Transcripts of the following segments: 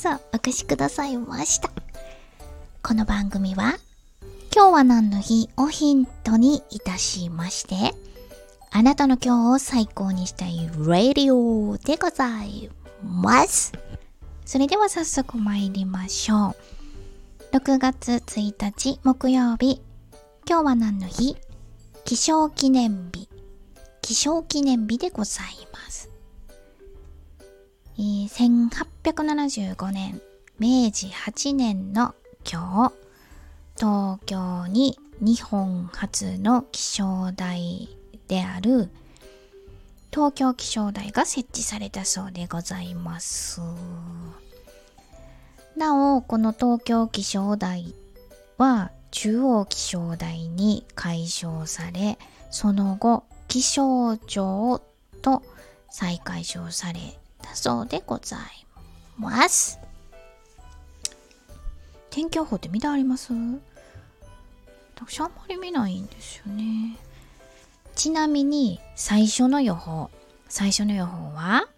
そお越しくださいました。この番組は、今日は何の日をヒントにいたしまして、あなたの今日を最高にしたいラディオでございます。それでは早速参りましょう。6月1日木曜日。今日は何の日？気象記念日。気象記念日でございます。え、1875年、明治8年の今日、東京に日本初の気象台である東京気象台が設置されたそうでございます。なお、この東京気象台は中央気象台に解消され、その後、気象庁と再解消されたそうでございます。天気予報って見てあります？私あんまり見ないんですよね。ちなみに最初の予報。最初の予報は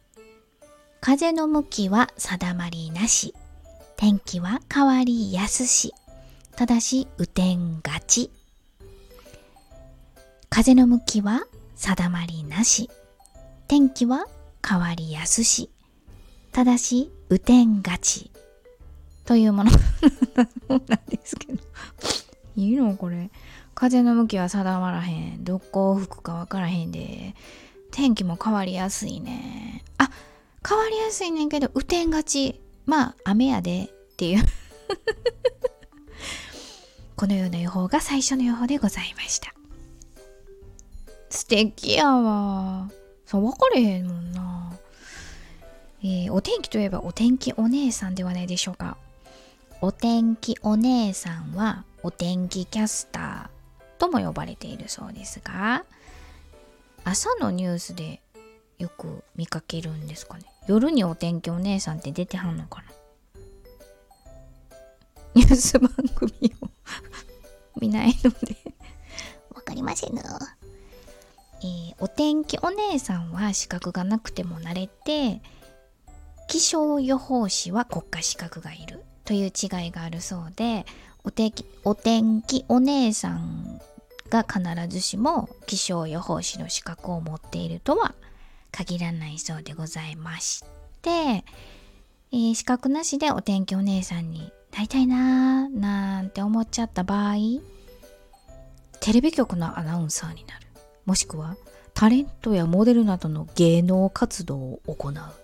風の向きは定まりなし。天気は変わりやすし。ただし、雨天がち。風の向きは定まりなし。天気は変わりやすし。ただし、雨天がち。というものなんですけど。いいのこれ。風の向きは定まらへん。どこを吹くかわからへんで。天気も変わりやすいね。あ、変わりやすいねんけど、雨天がち。まあ、雨やでっていう このような予報が最初の予報でございました。素敵やわ。そう、分かれへんもんな。えー、お天気といえばお天気お姉さんではないでしょうか。お天気お姉さんはお天気キャスターとも呼ばれているそうですが、朝のニュースでよく見かけるんですかね。夜にお天気お姉さんって出てはんのかな ニュース番組を見ないのでわかりませんの。えー、お天気お姉さんは資格がなくても慣れて、気象予報士は国家資格がいるという違いがあるそうで、お天気お天気お姉さんが必ずしも気象予報士の資格を持っているとは限らないそうでございまして、えー、資格なしでお天気お姉さんになりたいなーなんて思っちゃった場合テレビ局のアナウンサーになる。もしくはタレントやモデルなどの芸能活動を行う。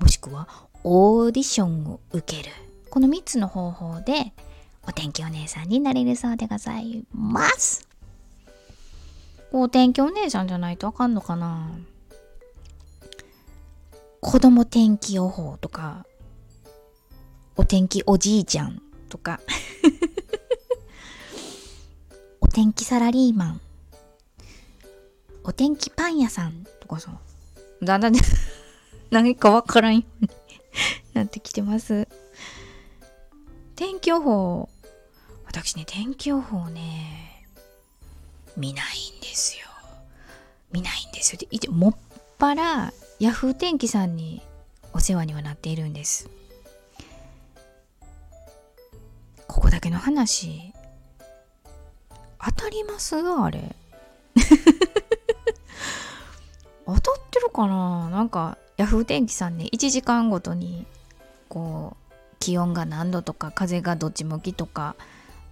もしくはオーディションを受ける。この3つの方法でお天気お姉さんになれるそうでございます。お天気お姉さんじゃないとあかんのかな？子供天気予報とかお天気おじいちゃんとか。お天気サラリーマン。お天気パン屋さんとかさ。だんだん何かわからんように なってきてます。天気予報。私ね天気予報ね見ないんですよ。見ないんですよ。でもっぱらヤフー天気さんにお世話にはなっているんです。ここだけの話。当たりますあれ。当たってるかな？なんかヤフー天気さんね1時間ごとにこう気温が何度とか風がどっち向きとか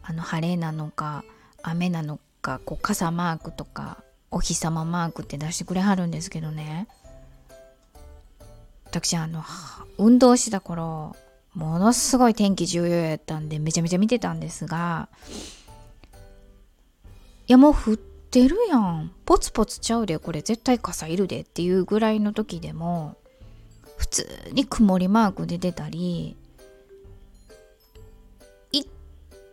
あの晴れなのか雨なのかこう傘マークとかお日様マークって出してくれはるんですけどね。私あの運動してた頃ものすごい天気重要やったんでめちゃめちゃ見てたんですがいやもう降ってるやん。ポツポツちゃうでこれ。絶対傘いるでっていうぐらいの時でも普通に曇りマークで出たり一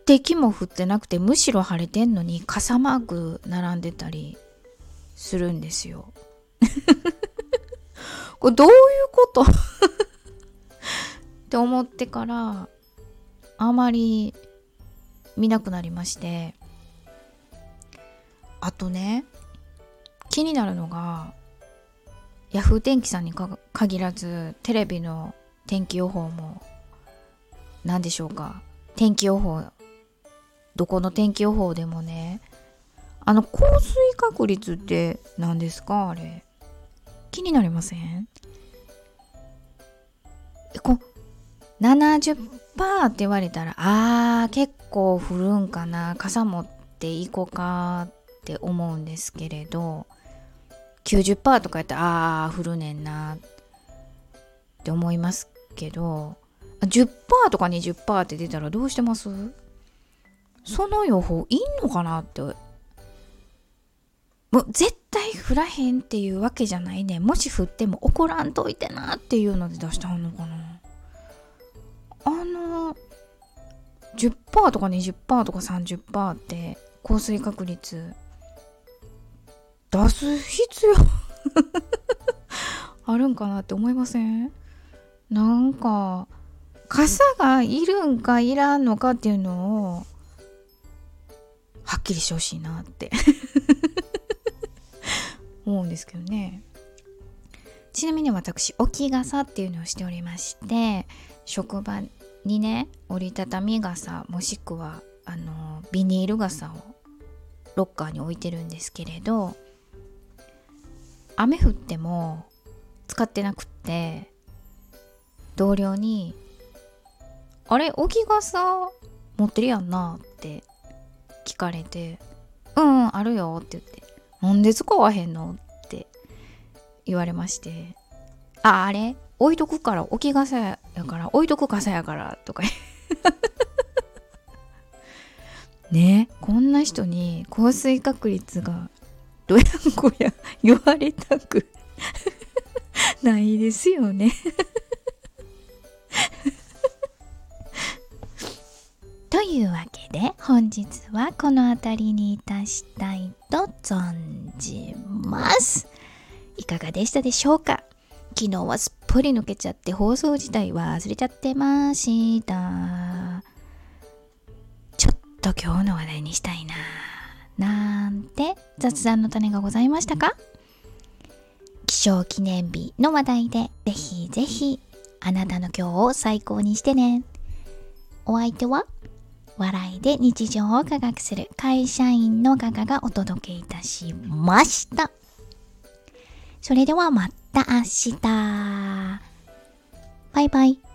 滴も降ってなくてむしろ晴れてんのに傘マーク並んでたりするんですよ。これどういうこと？って思ってからあまり見なくなりまして。あとね気になるのがヤフー天気さんに限らずテレビの天気予報も何でしょうか。天気予報どこの天気予報でもねあの降水確率って何ですか？あれ。気になりません？えこ70%って言われたらあー結構降るんかな。傘持っていこうかって思うんですけれど90%とかやったらあー降るねんなって思いますけど10%とか20%って出たらどうしてます？その予報いんのかなって。もう絶対降らへんっていうわけじゃないねもし降っても怒らんといてなっていうので出してはんのかな。あの10%とか20%とか30%って降水確率出す必要？あるんかなって思いません？なんか傘がいるんかいらんのかっていうのをはっきりしてほしいなって。思うんですけどね。ちなみに私置き傘っていうのをしておりまして職場にね折りたたみ傘もしくはあのビニール傘をロッカーに置いてるんですけれど雨降っても使ってなくって同僚に「あれ置き傘持ってるやんな」って聞かれて「うんうんあるよ」って言って「なんで使わへんの?」って言われまして「ああれ？置いとくから置き傘やから置いとく傘やから」とか ねこんな人に降水確率がどやんこや言われたくないですよね。というわけで本日はこの辺りにいたしたいと存じます。いかがでしたでしょうか？昨日はすっぽり抜けちゃって放送自体忘れちゃってました。ちょっと今日の話題にしたいななて雑談の種がございましたか？気象記念日の話題でぜひぜひあなたの今日を最高にしてね。お相手は笑いで日常を科学する会社員のガガがお届けいたしました。それではまた明日。バイバイ。